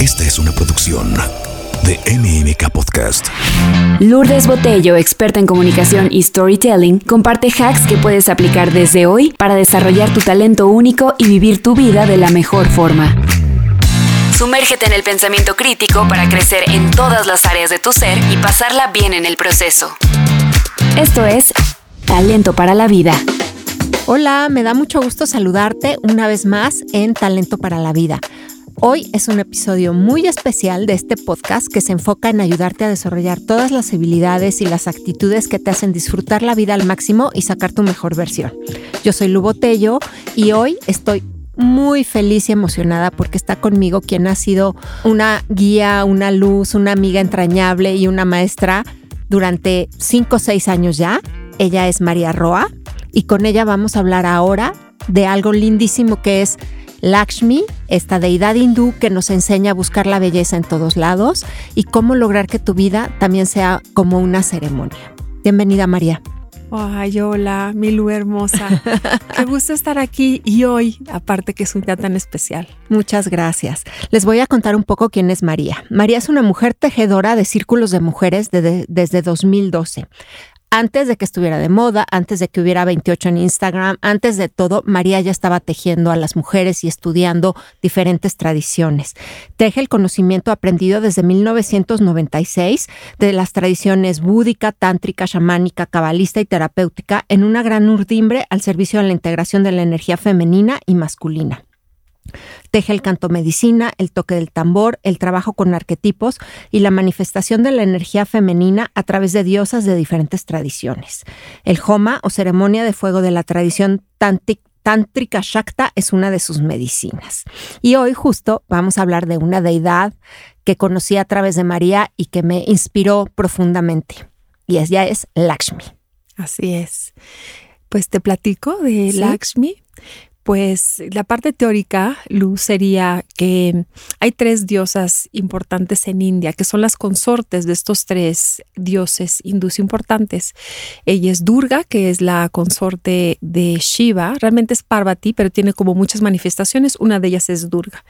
Esta es una producción de MMK Podcast. Lourdes Botello, experta en comunicación y storytelling, comparte hacks que puedes aplicar desde hoy para desarrollar tu talento único y vivir tu vida de la mejor forma. Sumérgete en el pensamiento crítico para crecer en todas las áreas de tu ser y pasarla bien en el proceso. Esto es Talento para la Vida. Hola, me da mucho gusto saludarte una vez más en Talento para la Vida. Hoy es un episodio muy especial de este podcast que se enfoca en ayudarte a desarrollar todas las habilidades y las actitudes que te hacen disfrutar la vida al máximo y sacar tu mejor versión. Yo soy Lu Botello y hoy estoy muy feliz y emocionada porque está conmigo quien ha sido una guía, una luz, una amiga entrañable y una maestra durante cinco o seis años ya. Ella es María Roa y con ella vamos a hablar ahora de algo lindísimo que es Lakshmi, esta deidad hindú que nos enseña a buscar la belleza en todos lados y cómo lograr que tu vida también sea como una ceremonia. Bienvenida María. Ay, hola, Milu hermosa. Qué gusto estar aquí y hoy, aparte que es un día tan especial. Muchas gracias. Les voy a contar un poco quién es María. María es una mujer tejedora de círculos de mujeres desde 2012 antes de que estuviera de moda, antes de que hubiera 28 en Instagram, antes de todo, María ya estaba tejiendo a las mujeres y estudiando diferentes tradiciones. Teje el conocimiento aprendido desde 1996 de las tradiciones búdica, tántrica, chamánica, cabalista y terapéutica en una gran urdimbre al servicio de la integración de la energía femenina y masculina. Teje el canto medicina, el toque del tambor, el trabajo con arquetipos y la manifestación de la energía femenina a través de diosas de diferentes tradiciones. El Homa o ceremonia de fuego de la tradición tántrica Shakta es una de sus medicinas. Y hoy justo vamos a hablar de una deidad que conocí a través de María y que me inspiró profundamente. Y ella es Lakshmi. Así es. Pues te platico de Lakshmi. Pues la parte teórica, Luz, sería que hay tres diosas importantes en India, que son las consortes de estos tres dioses hindús importantes. Ella es Durga, que es la consorte de Shiva, realmente es Parvati, pero tiene como muchas manifestaciones, una de ellas es Durga.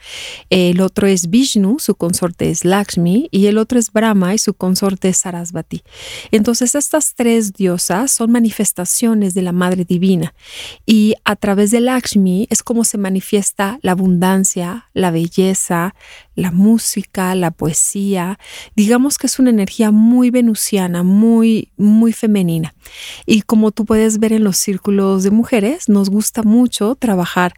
El otro es Vishnu, su consorte es Lakshmi, y el otro es Brahma y su consorte es Sarasvati. Entonces estas tres diosas son manifestaciones de la Madre Divina y a través de Lakshmi, es cómo se manifiesta la abundancia, la belleza, la música, la poesía. Digamos que es una energía muy venusiana, muy, muy femenina. Y como tú puedes ver en los círculos de mujeres, nos gusta mucho trabajar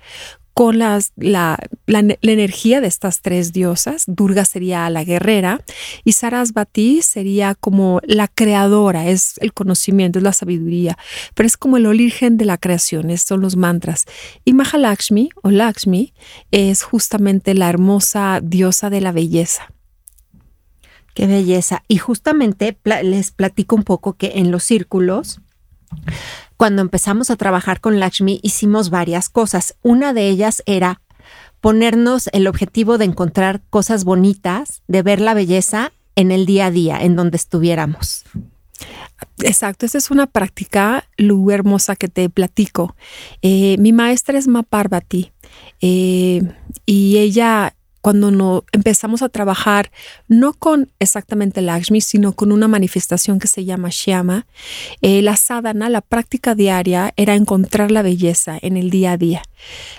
con las, la, la, energía de estas tres diosas. Durga sería la guerrera y Sarasvati sería como la creadora, es el conocimiento, es la sabiduría, pero es como el origen de la creación, son los mantras. Y Mahalakshmi o Lakshmi es justamente la hermosa diosa de la belleza. Qué belleza. Y justamente les platico un poco que en los círculos cuando empezamos a trabajar con Lakshmi hicimos varias cosas. Una de ellas era ponernos el objetivo de encontrar cosas bonitas, de ver la belleza en el día a día, en donde estuviéramos. Exacto, esa es una práctica lu hermosa que te platico. Eh, mi maestra es Ma Parvati eh, y ella cuando no, empezamos a trabajar no con exactamente Lakshmi, sino con una manifestación que se llama Shyama, eh, la sadhana, la práctica diaria, era encontrar la belleza en el día a día.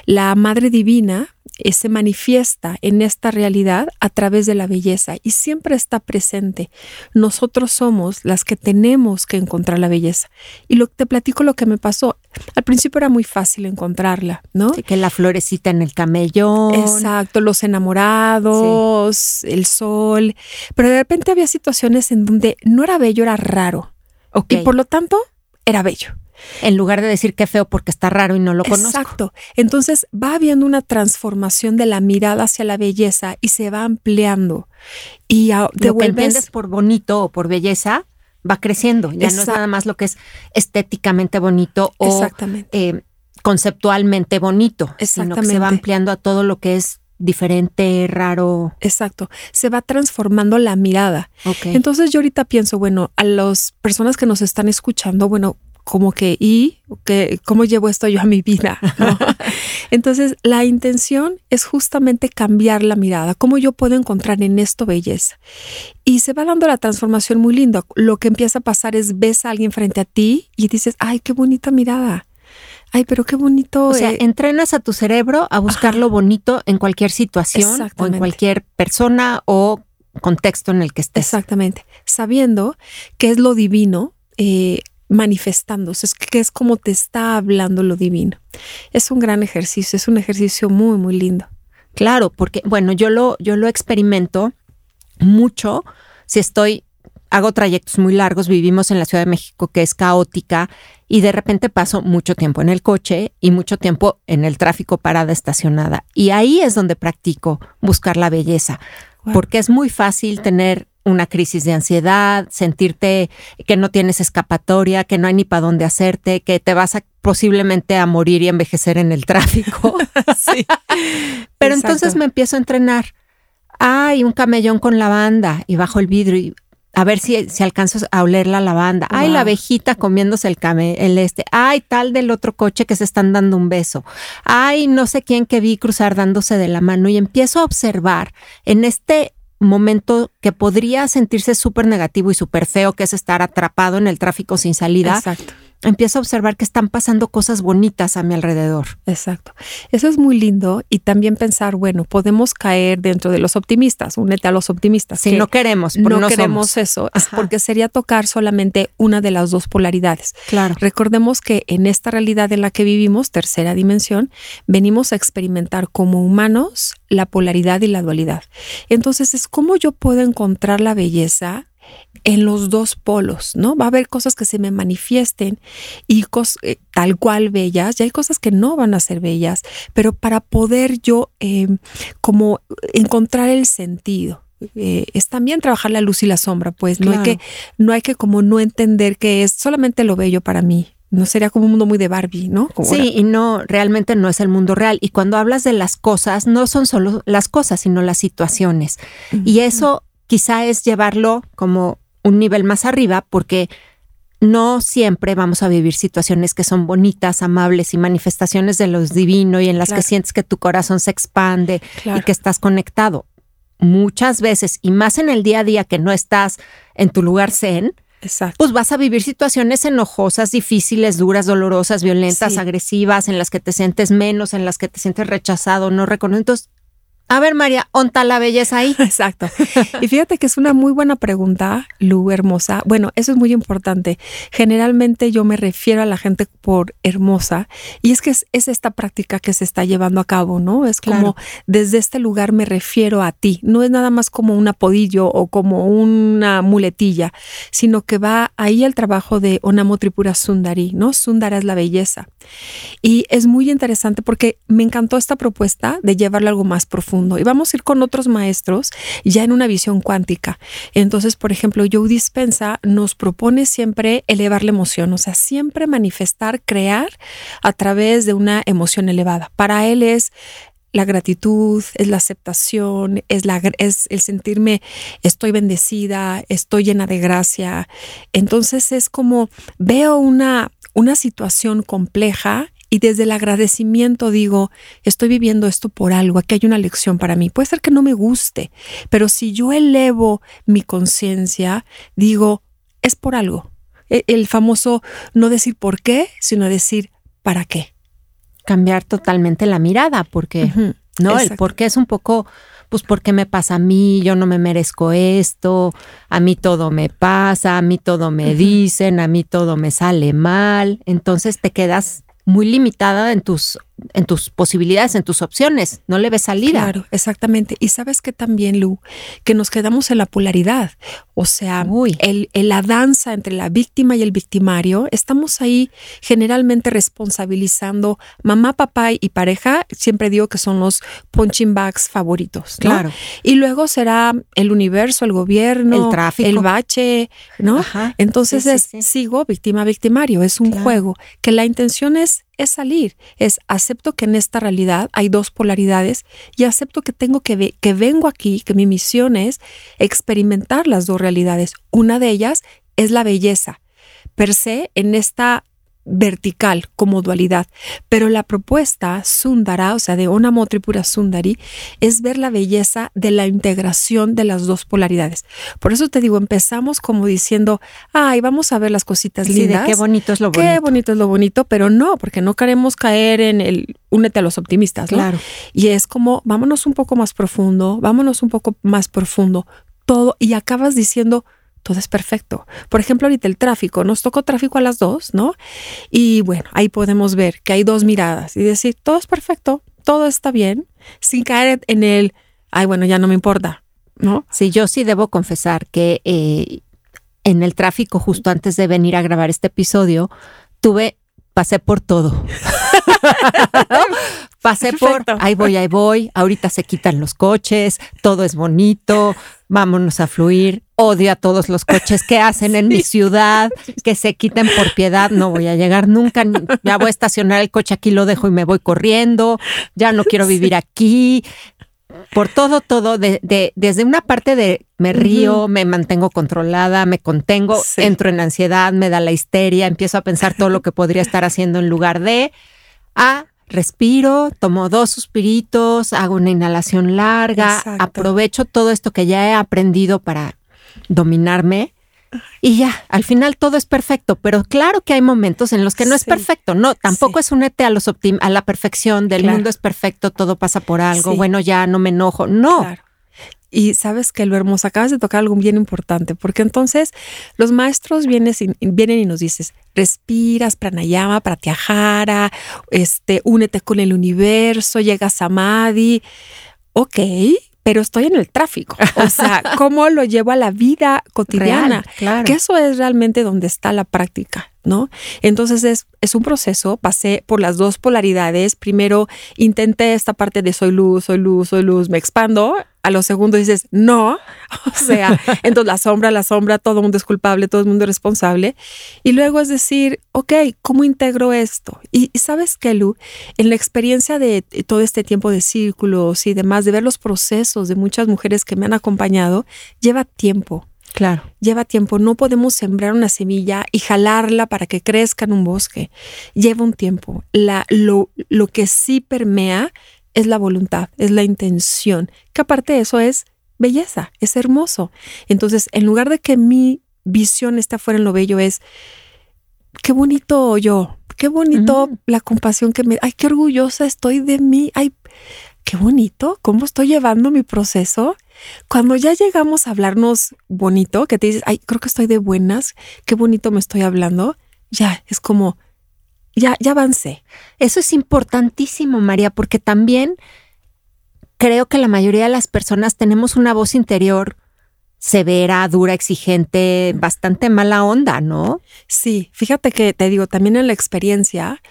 La Madre Divina eh, se manifiesta en esta realidad a través de la belleza y siempre está presente. Nosotros somos las que tenemos que encontrar la belleza. Y lo te platico lo que me pasó. Al principio era muy fácil encontrarla, ¿no? que la florecita en el camellón. Exacto, los enamorados, el sol. Pero de repente había situaciones en donde no era bello, era raro. Y por lo tanto, era bello en lugar de decir qué feo porque está raro y no lo conozco. Exacto. Entonces va habiendo una transformación de la mirada hacia la belleza y se va ampliando. Y te vuelves por bonito o por belleza va creciendo. Ya no es nada más lo que es estéticamente bonito o eh, conceptualmente bonito, sino que se va ampliando a todo lo que es diferente, raro. Exacto. Se va transformando la mirada. Entonces yo ahorita pienso, bueno, a las personas que nos están escuchando, bueno, como que, ¿y que, cómo llevo esto yo a mi vida? Entonces, la intención es justamente cambiar la mirada, cómo yo puedo encontrar en esto belleza. Y se va dando la transformación muy linda. Lo que empieza a pasar es ves a alguien frente a ti y dices, ay, qué bonita mirada. Ay, pero qué bonito. O sea, eh, entrenas a tu cerebro a buscar lo bonito en cualquier situación o en cualquier persona o contexto en el que estés. Exactamente. Sabiendo que es lo divino eh, manifestándose, es que es como te está hablando lo divino. Es un gran ejercicio, es un ejercicio muy, muy lindo. Claro, porque, bueno, yo lo, yo lo experimento mucho si estoy hago trayectos muy largos, vivimos en la Ciudad de México que es caótica y de repente paso mucho tiempo en el coche y mucho tiempo en el tráfico parada estacionada. Y ahí es donde practico buscar la belleza, porque es muy fácil tener una crisis de ansiedad, sentirte que no tienes escapatoria, que no hay ni para dónde hacerte, que te vas a, posiblemente a morir y envejecer en el tráfico. sí. Pero entonces me empiezo a entrenar. Hay un camellón con lavanda y bajo el vidrio y a ver si, si alcanzo a oler la lavanda. Ay, la abejita comiéndose el, came, el este. Ay, tal del otro coche que se están dando un beso. Ay, no sé quién que vi cruzar dándose de la mano. Y empiezo a observar en este momento que podría sentirse súper negativo y súper feo, que es estar atrapado en el tráfico sin salida. Exacto empiezo a observar que están pasando cosas bonitas a mi alrededor. Exacto. Eso es muy lindo y también pensar, bueno, podemos caer dentro de los optimistas, únete a los optimistas. Si no queremos, no, queremos eso, es porque sería tocar solamente una de las dos polaridades. Claro. Recordemos que en esta realidad en la que vivimos, tercera dimensión, venimos a experimentar como humanos la polaridad y la dualidad. Entonces es cómo yo puedo encontrar la belleza en los dos polos, ¿no? Va a haber cosas que se me manifiesten y eh, tal cual bellas, y hay cosas que no van a ser bellas, pero para poder yo em, como encontrar el sentido. Eh, es también trabajar la luz y la sombra, pues no hay que, no hay que como no entender que es solamente lo bello para mí, no sería como un mundo muy de Barbie, ¿no? sí, y no, realmente no es el mundo real. Y cuando hablas de las cosas, no son solo las cosas, sino las situaciones. Y eso quizá es llevarlo como un nivel más arriba porque no siempre vamos a vivir situaciones que son bonitas, amables y manifestaciones de lo divino y en las que sientes que tu corazón se expande y que estás conectado. Muchas veces, y más en el día a día que no estás en tu lugar zen, pues vas a vivir situaciones enojosas, difíciles, duras, dolorosas, violentas, agresivas, en las que te sientes menos, en las que te sientes rechazado, no reconocido. A ver, María, ¿onta la belleza ahí? Exacto. Y fíjate que es una muy buena pregunta, Lu, hermosa. Bueno, eso es muy importante. Generalmente yo me refiero a la gente por hermosa y es que es, esta práctica que se está llevando a cabo, ¿no? Es como desde este lugar me refiero a ti. No es nada más como un apodillo o como una muletilla, sino que va ahí el trabajo de Onamo Tripura Sundari, ¿no? Sundara es la belleza. Y es muy interesante porque me encantó esta propuesta de llevarlo algo más profundo y vamos a ir con otros maestros ya en una visión cuántica. Entonces, por ejemplo, Joe Dispensa nos propone siempre elevar la emoción, o sea, siempre manifestar, crear a través de una emoción elevada. Para él es la gratitud, es la aceptación, es, la, es el sentirme estoy bendecida, estoy llena de gracia. Entonces es como veo una, una situación compleja y desde el agradecimiento digo, estoy viviendo esto por algo, aquí hay una lección para mí. Puede ser que no me guste, pero si yo elevo mi conciencia, digo, es por algo. E, el famoso no decir por qué, sino decir para qué. Cambiar totalmente la mirada, porque, ¿no? El por qué es un poco, pues, ¿por qué me pasa a mí? Yo no me merezco esto, a mí todo me pasa, a mí todo me dicen, a mí todo me sale mal. Entonces te quedas muy limitada en tus en tus posibilidades, en tus opciones, no le ves salida. Claro, exactamente. Y sabes que también, Lu, que nos quedamos en la polaridad, o sea, El, la danza entre la víctima y el victimario, estamos ahí generalmente responsabilizando mamá, papá y pareja, siempre digo que son los punching bags favoritos, Claro. Y luego será el universo, el gobierno, el tráfico, el bache, ¿no? Entonces es, sigo víctima, victimario, es un juego que la intención es es salir, es acepto que en esta realidad hay dos polaridades y acepto que tengo que, que vengo aquí, que mi misión es experimentar las dos realidades. Una de ellas es la belleza. Per se, en esta vertical como dualidad. Pero la propuesta Sundara, o sea, de Onamo Tripura Sundari, es ver la belleza de la integración de las dos polaridades. Por eso te digo, empezamos como diciendo, ay, vamos a ver las cositas Sí, lindas. de qué bonito es lo bonito. Qué bonito es lo bonito, pero no, porque no queremos caer en el únete a los optimistas, ¿no? Claro. Y es como, vámonos un poco más profundo, vámonos un poco más profundo, todo, y acabas diciendo, todo es perfecto. Por ejemplo, ahorita el tráfico, nos tocó tráfico a las dos, ¿no? Y bueno, ahí podemos ver que hay dos miradas y decir, todo es perfecto, todo está bien, sin caer en el, ay, bueno, ya no me importa, ¿no? Sí, yo sí debo confesar que eh, en el tráfico, justo antes de venir a grabar este episodio, tuve, pasé por todo. pasé por, ahí voy, ahí voy, ahorita se quitan los coches, todo es bonito, vámonos a fluir. Odio a todos los coches que hacen en mi ciudad, que se quiten por piedad, no voy a llegar nunca, ya voy a estacionar el coche aquí, lo dejo y me voy corriendo, ya no quiero vivir aquí, por todo, todo, de, de- desde una parte de me río, me mantengo controlada, me contengo, Sí. entro en ansiedad, me da la histeria, empiezo a pensar todo lo que podría estar haciendo en lugar de, a respiro, tomo dos suspiritos, hago una inhalación larga, Exacto. aprovecho todo esto que ya he aprendido para dominarme. Y ya, al final todo es perfecto, pero claro que hay momentos en los que no es Sí. perfecto. No, tampoco Sí. es únete a los optim- a la perfección del Claro. mundo es perfecto, todo pasa por algo, Sí. bueno, ya no me enojo. No, Claro. Y sabes que lo hermoso, acabas de tocar algo bien importante, porque entonces los maestros vienen, vienen y nos dices, respiras, pranayama, pratyahara, este, únete con el universo, llegas a Madi. Ok, pero estoy en el tráfico. O sea, ¿cómo lo llevo a la vida cotidiana? real, claro. Que eso es realmente donde está la práctica, ¿no? Entonces es, es un proceso, pasé por las dos polaridades. Primero intenté esta parte de soy luz, soy luz, soy luz, me expando. A los segundos dices, no. O sea, entonces la sombra, la sombra, todo el mundo es culpable, todo el mundo es responsable. Y luego es decir, ok, ¿cómo integro esto? Y, y sabes que, Lu, en la experiencia de todo este tiempo de círculos y demás, de ver los procesos de muchas mujeres que me han acompañado, lleva tiempo Claro. lleva tiempo. No podemos sembrar una semilla y jalarla para que crezca en un bosque. Lleva un tiempo. La, lo, lo que sí permea es la voluntad, es la intención, que aparte de eso es belleza, es hermoso. Entonces, en lugar de que mi visión esté afuera en lo bello, es qué bonito yo, qué bonito la compasión que me, ay, qué orgullosa estoy de mí, ay, qué bonito, cómo estoy llevando mi proceso. Cuando ya llegamos a hablarnos bonito, que te dices, ay, creo que estoy de buenas, qué bonito me estoy hablando, ya es como, ya, ya avancé. Eso es importantísimo, María, porque también creo que la mayoría de las personas tenemos una voz interior severa, dura, exigente, bastante mala onda, ¿no? Sí, fíjate que te digo, también en la experiencia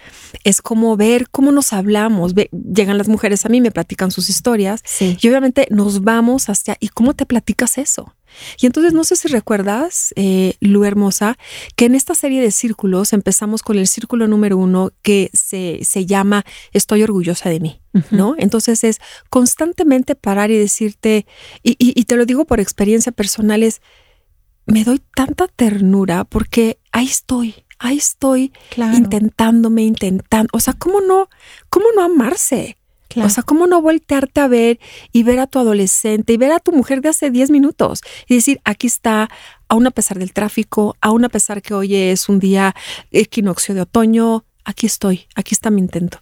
es como ver cómo nos hablamos. Ve- llegan las mujeres a mí, me platican sus historias Sí. y obviamente nos vamos hacia, ¿y cómo te platicas eso? Y entonces no sé si recuerdas, eh, Lu Hermosa, que en esta serie de círculos empezamos con el círculo número uno que se, se llama Estoy orgullosa de mí, ¿no? Entonces es constantemente parar y decirte, y, y- y te lo digo por experiencia personal, es, me doy tanta ternura porque ahí estoy, ahí estoy Claro. intentándome, intentando, o sea, ¿cómo no, cómo no amarse? O sea, ¿cómo no voltearte a ver y ver a tu adolescente y ver a tu mujer de hace 10 minutos y decir, aquí está, aún a pesar del tráfico, aún a pesar que hoy es un día equinoccio de otoño, aquí estoy, aquí está mi intento.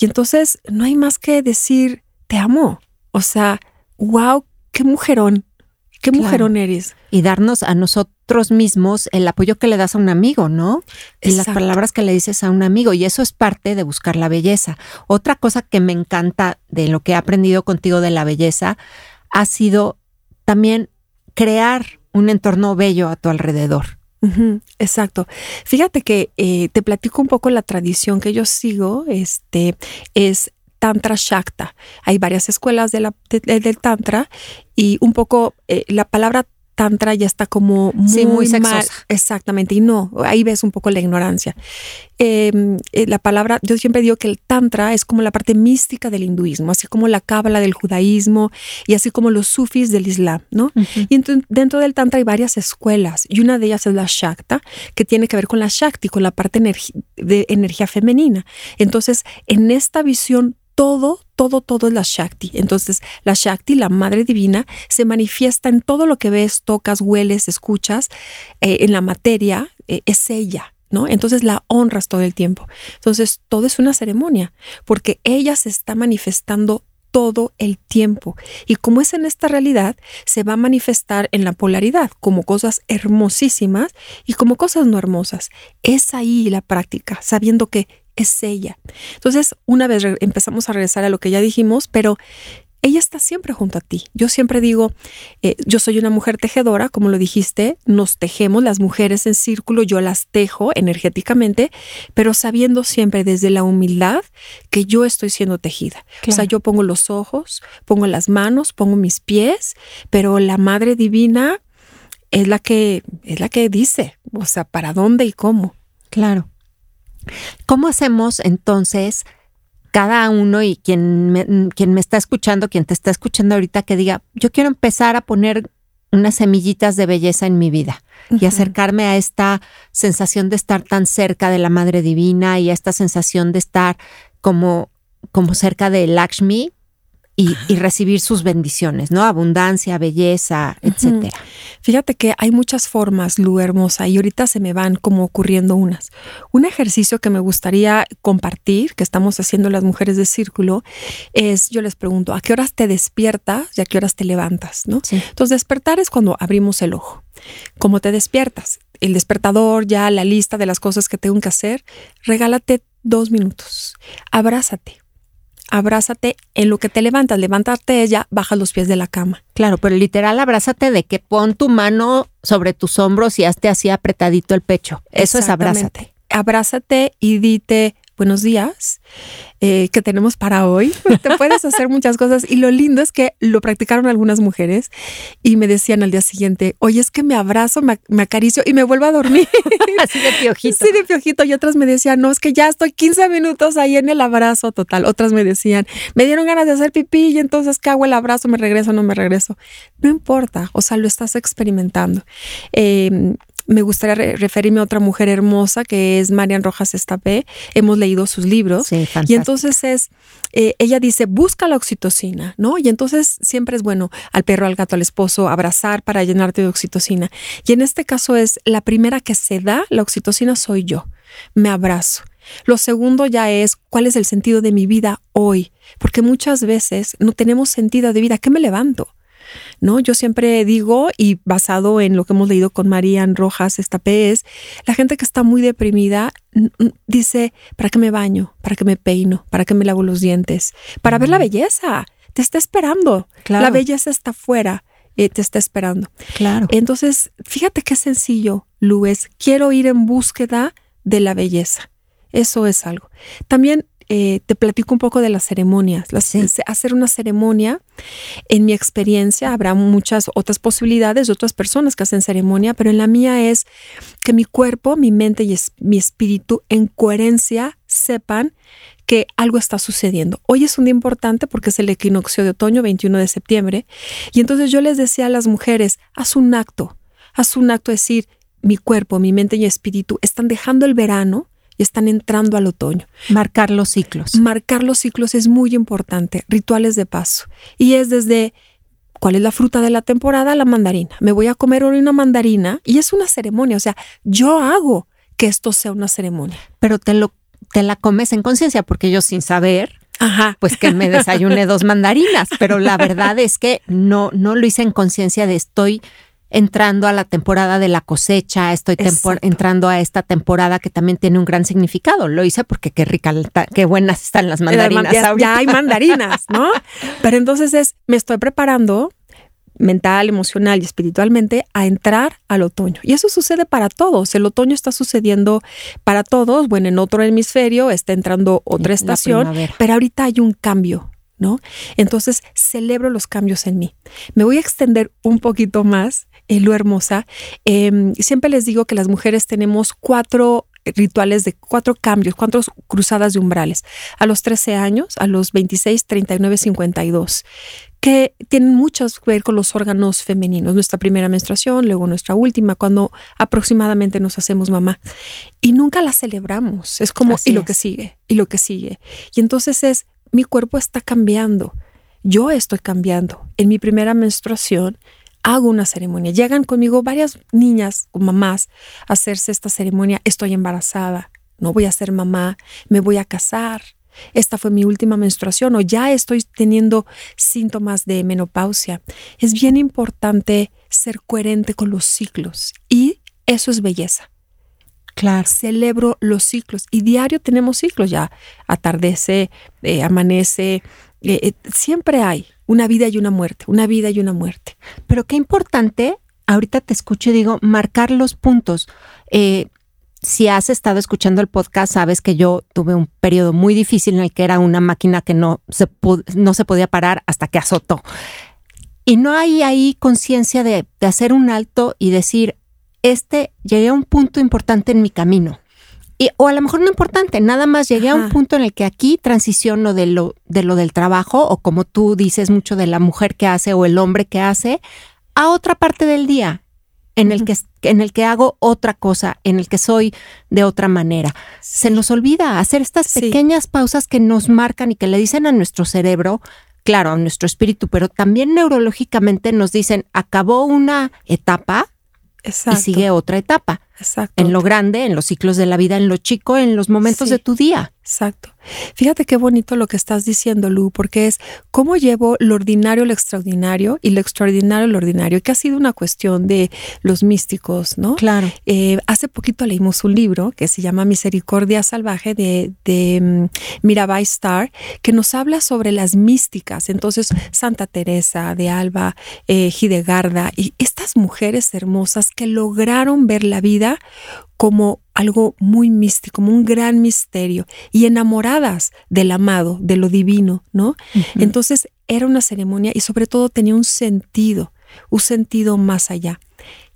Y entonces no hay más que decir, te amo. O sea, wow, qué mujerón, qué Claro. mujerón eres. y darnos a nosotros mismos el apoyo que le das a un amigo, ¿no? Y las palabras que le dices a un amigo. Y eso es parte de buscar la belleza. Otra cosa que me encanta de lo que he aprendido contigo de la belleza ha sido también crear un entorno bello a tu alrededor. Exacto. Fíjate que eh, te platico un poco la tradición que yo sigo. Este es Tantra Shakta. Hay varias escuelas de la- de- de- del Tantra y un poco eh, la palabra tantra ya está como muy, muy mal. Exactamente, y no, ahí ves un poco la ignorancia. Em, eh, la palabra, yo siempre digo que el tantra es como la parte mística del hinduismo, así como la cábala del judaísmo y así como los sufis del islam, ¿no? Y dentro del tantra hay varias escuelas y una de ellas es la shakta, que tiene que ver con la shakti, con la parte de energía femenina. Entonces, en esta visión todo, todo, todo es la Shakti. Entonces, la Shakti, la Madre Divina, se manifiesta en todo lo que ves, tocas, hueles, escuchas, eh, en la materia, eh, es ella. ¿No? Entonces la honras todo el tiempo. Entonces todo es una ceremonia, porque ella se está manifestando todo el tiempo. Y como es en esta realidad, se va a manifestar en la polaridad, como cosas hermosísimas y como cosas no hermosas. Es ahí la práctica, sabiendo que es ella. Entonces, una vez empezamos a regresar a lo que ya dijimos, pero ella está siempre junto a ti. Yo siempre digo, eh, yo soy una mujer tejedora, como lo dijiste, nos tejemos las mujeres en círculo, yo las tejo energéticamente, pero sabiendo siempre desde la humildad que yo estoy siendo tejida. O sea, yo pongo los ojos, pongo las manos, pongo mis pies, pero la Madre Divina es la que es la que dice, o sea, para dónde y cómo. Claro. ¿Cómo hacemos entonces cada uno y quien me, quien me está escuchando, quien te está escuchando ahorita, que diga, yo quiero empezar a poner unas semillitas de belleza en mi vida y acercarme a esta sensación de estar tan cerca de la Madre Divina y a esta sensación de estar como, como cerca de Lakshmi, y, recibir sus bendiciones, ¿no? Abundancia, belleza, etcétera. Fíjate que hay muchas formas, Lu hermosa, y ahorita se me van como ocurriendo unas. Un ejercicio que me gustaría compartir, que estamos haciendo las mujeres de círculo, es yo les pregunto, ¿a qué horas te despiertas y a qué horas te levantas? ¿no? Entonces, despertar es cuando abrimos el ojo. ¿Cómo te despiertas? El despertador, ya la lista de las cosas que tengo que hacer, regálate dos minutos, abrázate abrázate en lo que te levantas. Levantarte ella, baja los pies de la cama. Claro, pero literal abrázate de que pon tu mano sobre tus hombros y hazte así apretadito el pecho. Eso es abrázate. Abrázate y dite, buenos días, eh, que tenemos para hoy. Te puedes hacer muchas cosas y lo lindo es que lo practicaron algunas mujeres y me decían al día siguiente, oye, es que me abrazo, me, acaricio y me vuelvo a dormir. Así de piojito. Sí, de piojito. Y otras me decían, no, es que ya estoy 15 minutos ahí en el abrazo total. Otras me decían, me dieron ganas de hacer pipí y entonces, ¿qué hago el abrazo? ¿Me regreso o no me regreso? No importa, o sea, lo estás experimentando. Eh, me gustaría referirme a otra mujer hermosa que es Marian Rojas Estapé. Hemos leído sus libros. y entonces es, eh, ella dice, busca la oxitocina, ¿no? Y entonces siempre es bueno al perro, al gato, al esposo, abrazar para llenarte de oxitocina. Y en este caso es la primera que se da la oxitocina soy yo. Me abrazo. Lo segundo ya es cuál es el sentido de mi vida hoy, porque muchas veces no tenemos sentido de vida. ¿Qué me levanto? ¿No? Yo siempre digo, y basado en lo que hemos leído con Marían Rojas esta es, la gente que está muy deprimida dice, ¿para qué me baño? ¿Para qué me peino? ¿Para qué me lavo los dientes? Para ver la belleza. Te está esperando. La belleza está afuera. Eh, te está esperando. Claro. Entonces, fíjate qué sencillo, Luis. Quiero ir en búsqueda de la belleza. Eso es algo. También eh, te platico un poco de las ceremonias. Hacer una ceremonia, en mi experiencia, habrá muchas otras posibilidades de otras personas que hacen ceremonia, pero en la mía es que mi cuerpo, mi mente y mi espíritu en coherencia sepan que algo está sucediendo. Hoy es un día importante porque es el equinoccio de otoño, 21 de septiembre, y entonces yo les decía a las mujeres, haz un acto, haz un acto, es decir, mi cuerpo, mi mente y espíritu están dejando el verano están entrando al otoño. Marcar los ciclos. Marcar los ciclos es muy importante, rituales de paso. Y es desde ¿Cuál es la fruta de la temporada? La mandarina. Me voy a comer hoy una mandarina y es una ceremonia. O sea, yo hago que esto sea una ceremonia. Pero te lo te la comes en conciencia porque yo sin saber, Ajá. pues que me desayune dos mandarinas. Pero la verdad es que no no lo hice en conciencia de estoy entrando a la temporada de la cosecha, estoy entrando a esta temporada que también tiene un gran significado. Lo hice porque qué rica, qué buenas están las mandarinas. Ya, hay mandarinas, ¿no? Pero entonces es, me estoy preparando mental, emocional y espiritualmente a entrar al otoño. Y eso sucede para todos. El otoño está sucediendo para todos. Bueno, en otro hemisferio está entrando otra estación, pero ahorita hay un cambio. ¿No? Entonces celebro los cambios en mí. Me voy a extender un poquito más Lu Hermosa, em, siempre les digo que las mujeres tenemos cuatro rituales de cuatro cambios, cuatro cruzadas de umbrales. A los 13 años, a los 26, 39, 52 que tienen mucho que ver con los órganos femeninos, nuestra primera menstruación, luego nuestra última, cuando aproximadamente nos hacemos mamá. Y nunca la celebramos, es como, y lo que sigue, y lo que sigue. Y entonces es, mi cuerpo está cambiando, yo estoy cambiando. En mi primera menstruación hago una ceremonia. Llegan conmigo varias niñas o mamás a hacerse esta ceremonia, estoy embarazada, no voy a ser mamá, me voy a casar esta fue mi última menstruación o ya estoy teniendo síntomas de menopausia. Es bien importante ser coherente con los ciclos y eso es belleza. Claro. Celebro los ciclos y diario tenemos ciclos ya. Atardece, eh, amanece, eh, eh, siempre hay una vida y una muerte, una vida y una muerte. Pero qué importante, ahorita te escucho y digo, marcar los puntos si has estado escuchando el podcast, sabes que yo tuve un periodo muy difícil en el que era una máquina que no se, no se podía parar hasta que azotó. Y no hay ahí conciencia de, hacer un alto y decir, este, llegué a un punto importante en mi camino. Y, o a lo mejor no importante, nada más llegué a un punto en el que aquí transiciono de lo, de lo del trabajo o como tú dices mucho de la mujer que hace o el hombre que hace a otra parte del día en el que en el que hago otra cosa, en el que soy de otra manera. Se nos olvida hacer estas pequeñas pausas que nos marcan y que le dicen a nuestro cerebro, claro, a nuestro espíritu, pero también neurológicamente nos dicen, acabó una etapa y sigue otra etapa. Exacto. En lo grande, en los ciclos de la vida, en lo chico, en los momentos de tu día. Exacto. Fíjate qué bonito lo que estás diciendo, Lu, porque es cómo llevo lo ordinario lo extraordinario y lo extraordinario lo ordinario, que ha sido una cuestión de los místicos, ¿no? Claro. Eh, hace poquito leímos un libro que se llama Misericordia Salvaje de, de mm, Mirabai Star, que nos habla sobre las místicas. Entonces, Santa Teresa de Alba, eh, Hidegarda y estas mujeres hermosas que lograron ver la vida como algo muy místico, como un gran misterio y enamoradas del amado, de lo divino, ¿no? Entonces era una ceremonia y sobre todo tenía un sentido, un sentido más allá.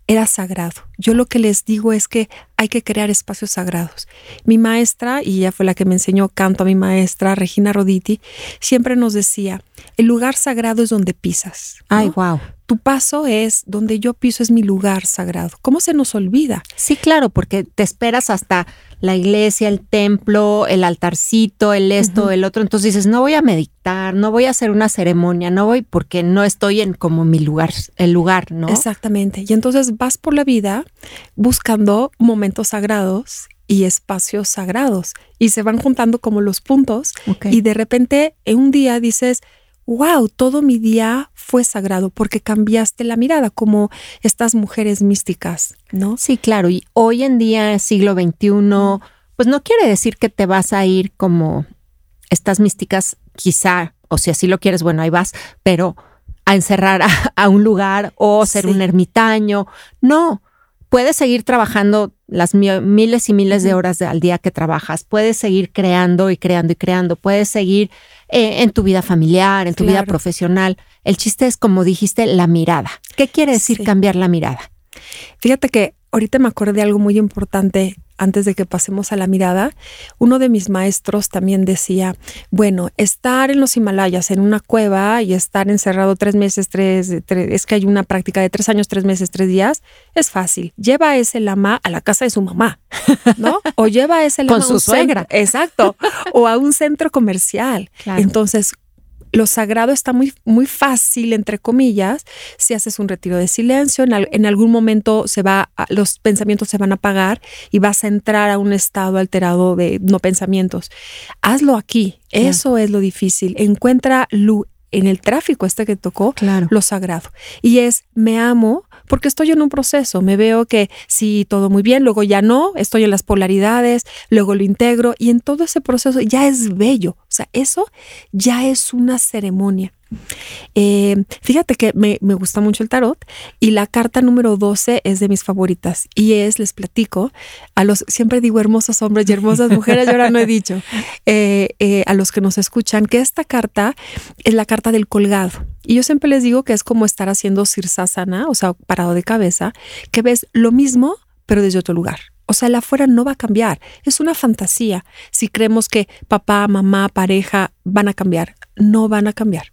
Era sagrado. Yo lo que les digo es que hay que crear espacios sagrados. Mi maestra, y ella fue la que me enseñó canto a mi maestra, Regina Roditi, siempre nos decía, el lugar sagrado es donde pisas. Ay, wow tu paso es donde yo piso es mi lugar sagrado. ¿Cómo se nos olvida? Sí, claro, porque te esperas hasta la iglesia, el templo, el altarcito, el esto, el otro. Entonces dices, no voy a meditar, no voy a hacer una ceremonia, no voy porque no estoy en como mi lugar, el lugar, ¿no? Exactamente. Y entonces vas por la vida buscando momentos sagrados y espacios sagrados y se van juntando como los puntos y de repente en un día dices, wow, todo mi día fue sagrado porque cambiaste la mirada, como estas mujeres místicas, ¿no? Sí, claro. Y hoy en día, siglo XXI, pues no quiere decir que te vas a ir como estas místicas, quizá, o si así lo quieres, bueno, ahí vas, pero a encerrar a, un lugar o ser un ermitaño. No, puedes seguir trabajando las miles y miles de horas al día que trabajas, puedes seguir creando y creando y creando, puedes seguir eh, en tu vida familiar, en tu vida profesional. El chiste es, como dijiste, la mirada. ¿Qué quiere decir cambiar la mirada? Fíjate que ahorita me acordé de algo muy importante antes de que pasemos a la mirada, uno de mis maestros también decía, bueno, estar en los Himalayas, en una cueva y estar encerrado tres meses, tres, es que hay una práctica de tres años, tres meses, tres días, es fácil. Lleva a ese lama a la casa de su mamá, ¿no? O lleva a ese lama Con su suegra. exacto. O a un centro comercial. Entonces, lo sagrado está muy, muy fácil, entre comillas, si haces un retiro de silencio, en, algún momento se va, los pensamientos se van a apagar y vas a entrar a un estado alterado de no pensamientos. Hazlo aquí, eso es lo difícil. Encuentra luz en el tráfico este que tocó, claro. lo sagrado. Y es, me amo porque estoy en un proceso, me veo que sí, todo muy bien, luego ya no, estoy en las polaridades, luego lo integro y en todo ese proceso ya es bello. O sea, eso ya es una ceremonia. Eh, fíjate que me, gusta mucho el tarot y la carta número 12 es de mis favoritas y es, les platico, a los, siempre digo hermosos hombres y hermosas mujeres, yo ahora no he dicho, eh, eh, a los que nos escuchan, que esta carta es la carta del colgado. Y yo siempre les digo que es como estar haciendo sirsasana, o sea, parado de cabeza, que ves lo mismo, pero desde otro lugar. O sea, el afuera no va a cambiar. Es una fantasía. Si creemos que papá, mamá, pareja van a cambiar, no van a cambiar.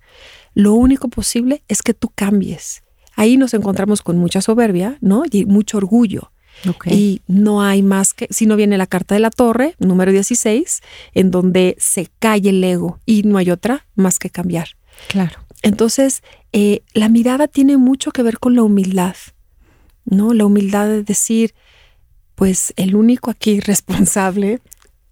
Lo único posible es que tú cambies. Ahí nos encontramos con mucha soberbia, ¿no? Y mucho orgullo. Y no hay más que, si no viene la carta de la torre, número 16, en donde se cae el ego y no hay otra más que cambiar. Claro. Entonces, eh, la mirada tiene mucho que ver con la humildad, ¿no? La humildad de decir, pues el único aquí responsable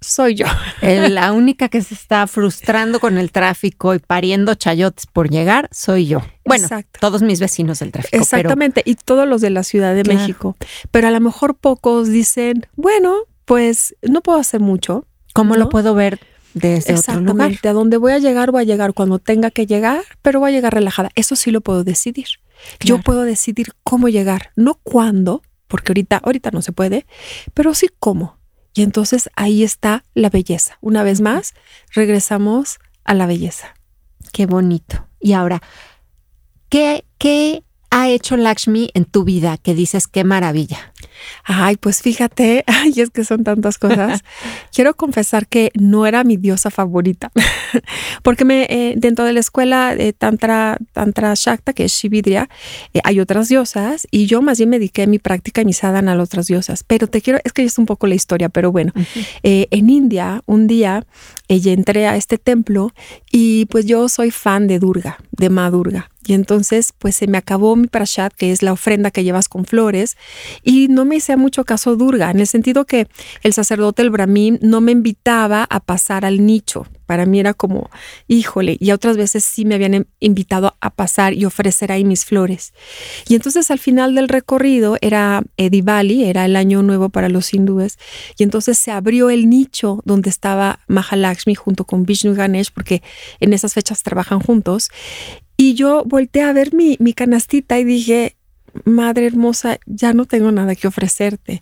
soy yo. la única que se está frustrando con el tráfico y pariendo chayotes por llegar soy yo. Bueno, todos mis vecinos del tráfico. Exactamente, y todos los de la Ciudad de México. Pero a lo mejor pocos dicen, bueno, pues no puedo hacer mucho. ¿Cómo lo puedo ver desde otro lugar? A donde voy a llegar, voy a llegar cuando tenga que llegar, pero voy a llegar relajada. Eso sí lo puedo decidir. Yo puedo decidir cómo llegar, no cuándo, porque ahorita, ahorita no se puede, pero sí cómo. Y entonces ahí está la belleza. Una vez más, regresamos a la belleza. Qué bonito. Y ahora, ¿qué, qué ha hecho Lakshmi en tu vida que dices qué maravilla? Ay, pues fíjate, ay, es que son tantas cosas. Quiero confesar que no era mi diosa favorita, porque me, eh, dentro de la escuela de Tantra, Tantra Shakta, que es Shividria, eh, hay otras diosas y yo más bien me dediqué mi práctica y mi sadhana a las otras diosas. Pero te quiero, es que es un poco la historia, pero bueno, eh, en India, un día ella entré a este templo y pues yo soy fan de Durga, de Ma Durga. Y entonces, pues se me acabó mi parashat, que es la ofrenda que llevas con flores, y no me hice mucho caso Durga, en el sentido que el sacerdote, el Brahmin, no me invitaba a pasar al nicho. Para mí era como, híjole, y otras veces sí me habían invitado a pasar y ofrecer ahí mis flores. Y entonces al final del recorrido era Edivali, era el año nuevo para los hindúes, y entonces se abrió el nicho donde estaba Mahalakshmi junto con Vishnu Ganesh, porque en esas fechas trabajan juntos. Y yo volteé a ver mi, mi canastita y dije, Madre hermosa, ya no tengo nada que ofrecerte.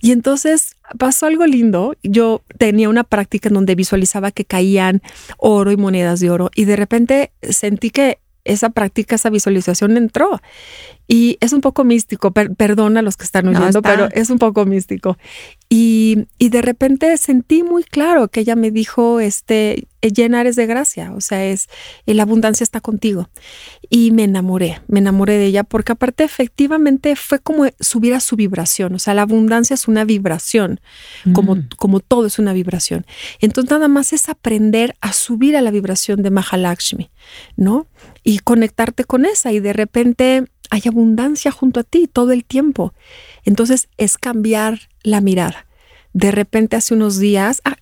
Y entonces pasó algo lindo. Yo tenía una práctica en donde visualizaba que caían oro y monedas de oro y de repente sentí que esa práctica, esa visualización entró. Y es un poco místico, perdona a los que están oyendo, pero es un poco místico. Y, y, de repente sentí muy claro que ella me dijo, este, llenar es de gracia, o sea, es, la abundancia está contigo. Y me enamoré, me enamoré de ella porque aparte efectivamente fue como subir a su vibración, o sea, la abundancia es una vibración, como, mm. como todo es una vibración. Entonces nada más es aprender a subir a la vibración de Mahalakshmi, ¿no? Y conectarte con esa y de repente hay abundancia junto a ti todo el tiempo. Entonces es cambiar la mirada. De repente hace unos días, ah,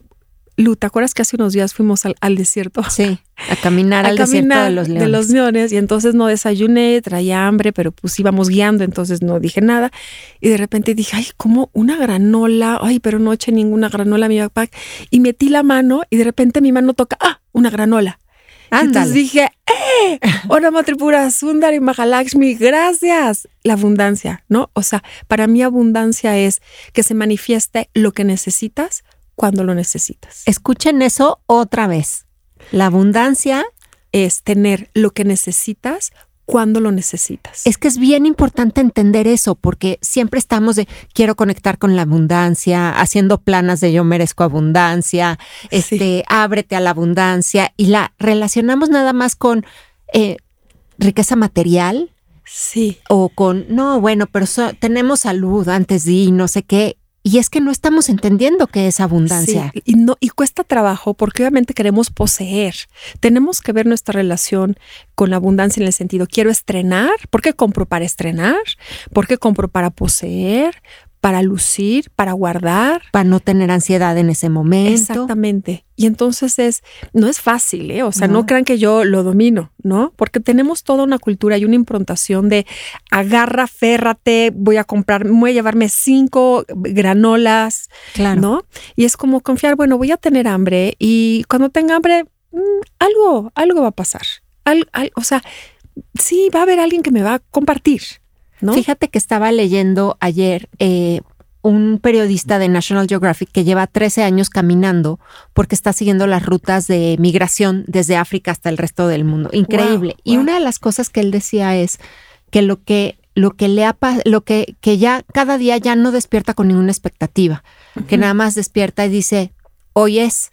Lu, ¿te acuerdas que hace unos días fuimos al, desierto? Sí, a caminar al desierto de los leones. De los leones y entonces no desayuné, traía hambre, pero pues íbamos guiando, entonces no dije nada. Y de repente dije, ay, como una granola, ay, pero no eché ninguna granola a mi backpack. Y metí la mano y de repente mi mano toca, ah, una granola. Entonces dije, ¡eh! Orama Tripura Sundari Mahalakshmi, gracias. La abundancia, ¿no? O sea, para mí abundancia es que se manifieste lo que necesitas cuando lo necesitas. Escuchen eso otra vez. La abundancia es tener lo que necesitas cuando lo necesitas. Es que es bien importante entender eso, porque siempre estamos de quiero conectar con la abundancia, haciendo planas de yo merezco abundancia, este, ábrete a la abundancia, y la relacionamos nada más con eh, riqueza material. Sí. O con, no, bueno, pero tenemos salud antes de no sé qué. Y es que no estamos entendiendo qué es abundancia. y, no, y cuesta trabajo porque obviamente queremos poseer. Tenemos que ver nuestra relación con la abundancia en el sentido, quiero estrenar, ¿por qué compro para estrenar? ¿Por qué compro para poseer? Para lucir, para guardar. Para no tener ansiedad en ese momento. Exactamente. Y entonces es, no es fácil, ¿eh? O sea, no. crean que yo lo domino, ¿no? Porque tenemos toda una cultura y una improntación de agarra, férrate, voy a comprar, voy a llevarme cinco granolas, claro. ¿no? Y es como confiar, bueno, voy a tener hambre y cuando tenga hambre, mm, algo, algo va a pasar. o sea, sí va a haber alguien que me va a compartir. ¿No? Fíjate que estaba leyendo ayer eh, un periodista de National Geographic que lleva 13 años caminando porque está siguiendo las rutas de migración desde África hasta el resto del mundo. Increíble. y una de las cosas que él decía es que lo que lo que le ha lo que que ya cada día ya no despierta con ninguna expectativa, que nada más despierta y dice, "Hoy es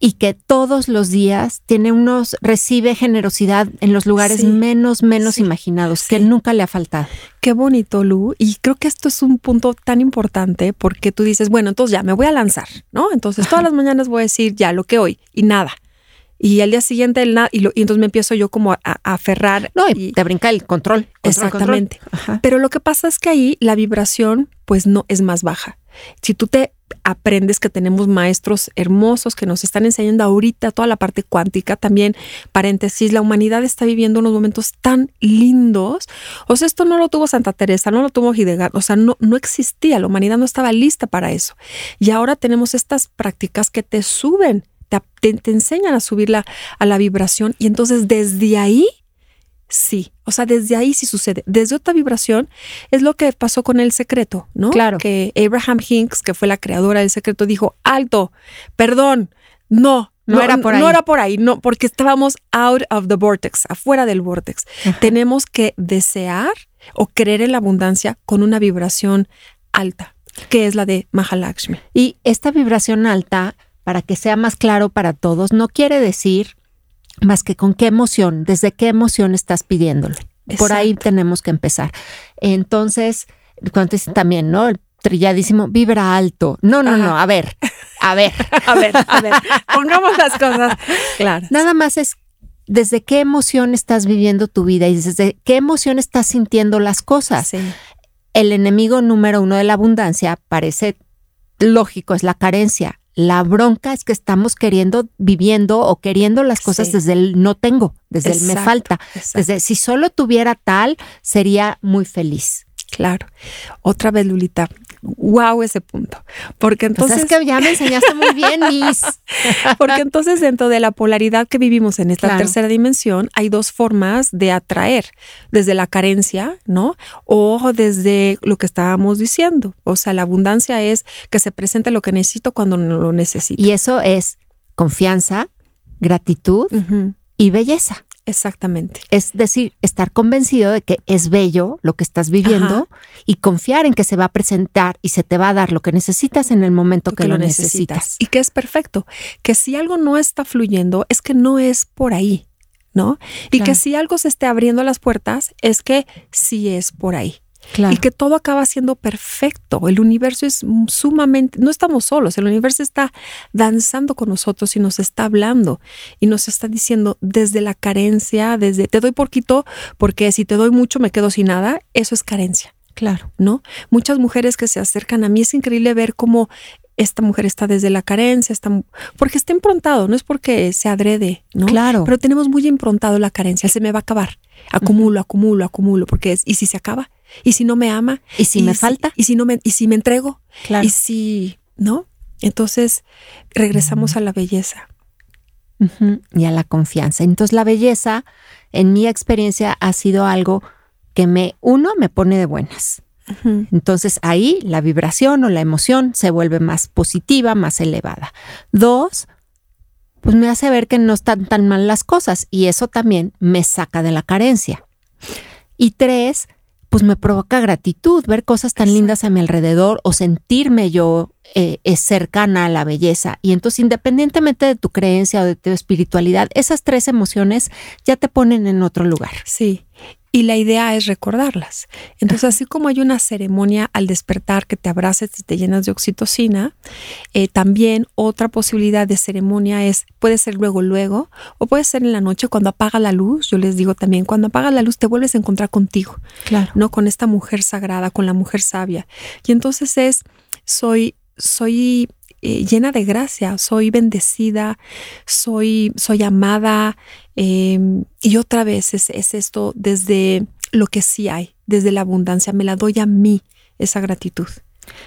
y que todos los días tiene unos, recibe generosidad en los lugares menos, menos imaginados, que nunca le ha faltado. Qué bonito, Lu. Y creo que esto es un punto tan importante porque tú dices, bueno, entonces ya me voy a lanzar, ¿no? Entonces todas las mañanas voy a decir ya lo que hoy y nada. Y al día siguiente el nada, y, entonces me empiezo yo como a, aferrar. No, y, te brinca el control. exactamente. Pero lo que pasa es que ahí la vibración pues no es más baja. Si tú te aprendes que tenemos maestros hermosos que nos están enseñando ahorita toda la parte cuántica. También, paréntesis, la humanidad está viviendo unos momentos tan lindos. O sea, esto no lo tuvo Santa Teresa, no lo tuvo Hidegard, o sea, no, no existía, la humanidad no estaba lista para eso. Y ahora tenemos estas prácticas que te suben, te, te enseñan a subir a la vibración y entonces desde ahí sí. O sea, desde ahí sí sucede. Desde otra vibración es lo que pasó con el secreto, ¿no? Claro. Que Abraham Hinks, que fue la creadora del secreto, dijo, alto, perdón, no. No, era por ahí. No era por ahí, no, porque estábamos out of the vortex, afuera del vortex. Tenemos que desear o creer en la abundancia con una vibración alta, que es la de Mahalakshmi. Y esta vibración alta, para que sea más claro para todos, no quiere decir más que con qué emoción, desde qué emoción estás pidiéndolo. Por ahí tenemos que empezar. Entonces, cuando dicen también, ¿no? El trilladísimo, vibra alto. No, no, no, a ver, a ver. a ver, a ver, pongamos las cosas claras. Nada más es desde qué emoción estás viviendo tu vida y desde qué emoción estás sintiendo las cosas. El enemigo número uno de la abundancia parece lógico, es la carencia. La bronca es que estamos queriendo, viviendo o queriendo las cosas desde el no tengo, desde el me falta. Desde si solo tuviera tal, sería muy feliz. Claro. Otra vez, Lulita, wow ese punto. Porque pues entonces. es que ya me enseñaste muy bien, Miss. porque entonces, dentro de la polaridad que vivimos en esta tercera dimensión, hay dos formas de atraer: desde la carencia, ¿no? O desde lo que estábamos diciendo. O sea, la abundancia es que se presente lo que necesito cuando no lo necesito. Y eso es confianza, gratitud y belleza. Exactamente. Es decir, estar convencido de que es bello lo que estás viviendo y confiar en que se va a presentar y se te va a dar lo que necesitas en el momento que, lo necesitas. Y que es perfecto. Que si algo no está fluyendo, es que no es por ahí, ¿no? Y que si algo se esté abriendo las puertas, es que sí es por ahí. Y que todo acaba siendo perfecto. El universo es sumamente, no estamos solos, el universo está danzando con nosotros y nos está hablando y nos está diciendo desde la carencia, desde te doy poquito, porque si te doy mucho me quedo sin nada, eso es carencia. Claro. ¿No? Muchas mujeres que se acercan a mí es increíble ver cómo esta mujer está desde la carencia, está, porque está improntado, no es porque se adrede, ¿no? Claro. Pero tenemos muy improntado la carencia, se me va a acabar. Acumulo, acumulo, acumulo, porque es, ¿y si se acaba? ¿Y si no me ama? ¿Y si me falta? ¿Y si no me, y si me entrego? Claro. ¿Y si, no? Entonces regresamos a la belleza. Y a la confianza. Entonces la belleza, en mi experiencia, ha sido algo que me, uno, me pone de buenas. Entonces ahí la vibración o la emoción se vuelve más positiva, más elevada. Dos, pues me hace ver que no están tan mal las cosas y eso también me saca de la carencia. Y tres, pues me provoca gratitud, ver cosas tan lindas a mi alrededor o sentirme yo eh, cercana a la belleza. Y entonces, independientemente de tu creencia o de tu espiritualidad, esas tres emociones ya te ponen en otro lugar. Sí y la idea es recordarlas. Entonces, así como hay una ceremonia al despertar que te abraces y te llenas de oxitocina, eh, también otra posibilidad de ceremonia es, puede ser luego, luego, o puede ser en la noche cuando apaga la luz. Yo les digo también, cuando apaga la luz te vuelves a encontrar contigo, claro. ¿no? Con esta mujer sagrada, con la mujer sabia. Y entonces es, soy, soy eh, llena de gracia, soy bendecida, soy, soy amada. Em, y otra vez es, es esto desde lo que sí hay, desde la abundancia, me la doy a mí esa gratitud.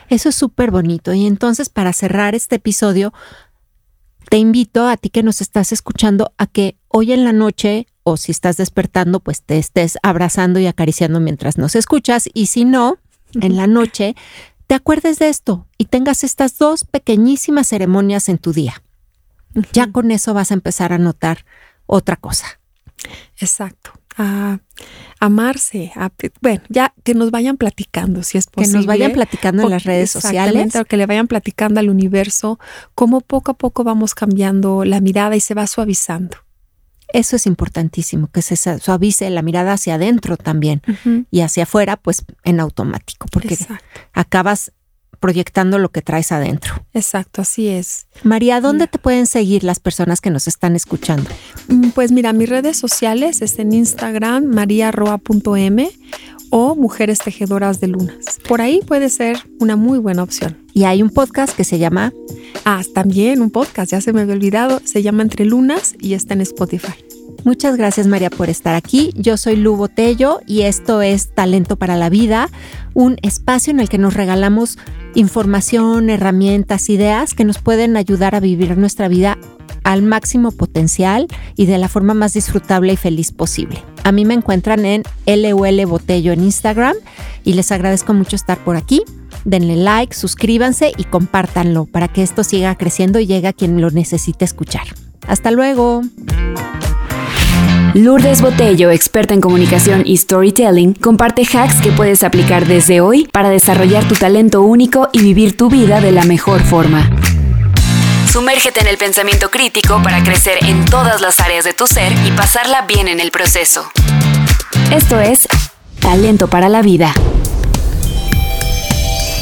Eso es súper bonito. Y entonces, para cerrar este episodio, te invito a ti que nos estás escuchando a que hoy en la noche o si estás despertando, pues te estés abrazando y acariciando mientras nos escuchas. Y si no, en la noche, te acuerdes de esto y tengas estas dos pequeñísimas ceremonias en tu día. Ya con eso vas a empezar a notar otra cosa. Exacto. A amarse, a, bueno, ya que nos vayan platicando si es posible. Que nos vayan platicando en las redes sociales. que le vayan platicando al universo cómo poco a poco vamos cambiando la mirada y se va suavizando. Eso es importantísimo, que se suavice la mirada hacia adentro también y hacia afuera, pues en automático, porque acabas proyectando lo que traes adentro. Exacto, así es. María, ¿dónde te pueden seguir las personas que nos están escuchando? Mm, pues mira, mis redes sociales es en Instagram, mariarroa.m o Mujeres Tejedoras de Lunas. Por ahí puede ser una muy buena opción. Y hay un podcast que se llama... Ah, también un podcast, ya se me había olvidado, se llama Entre Lunas y está en Spotify. Muchas gracias María por estar aquí. Yo soy Lu Botello y esto es Talento para la Vida, un espacio en el que nos regalamos información, herramientas, ideas que nos pueden ayudar a vivir nuestra vida al máximo potencial y de la forma más disfrutable y feliz posible. A mí me encuentran en LUL Botello en Instagram y les agradezco mucho estar por aquí. Denle like, suscríbanse y compártanlo para que esto siga creciendo y llegue a quien lo necesite escuchar. Hasta luego. Lourdes Botello, experta en comunicación y storytelling, comparte hacks que puedes aplicar desde hoy para desarrollar tu talento único y vivir tu vida de la mejor forma. Sumérgete en el pensamiento crítico para crecer en todas las áreas de tu ser y pasarla bien en el proceso. Esto es Talento para la Vida.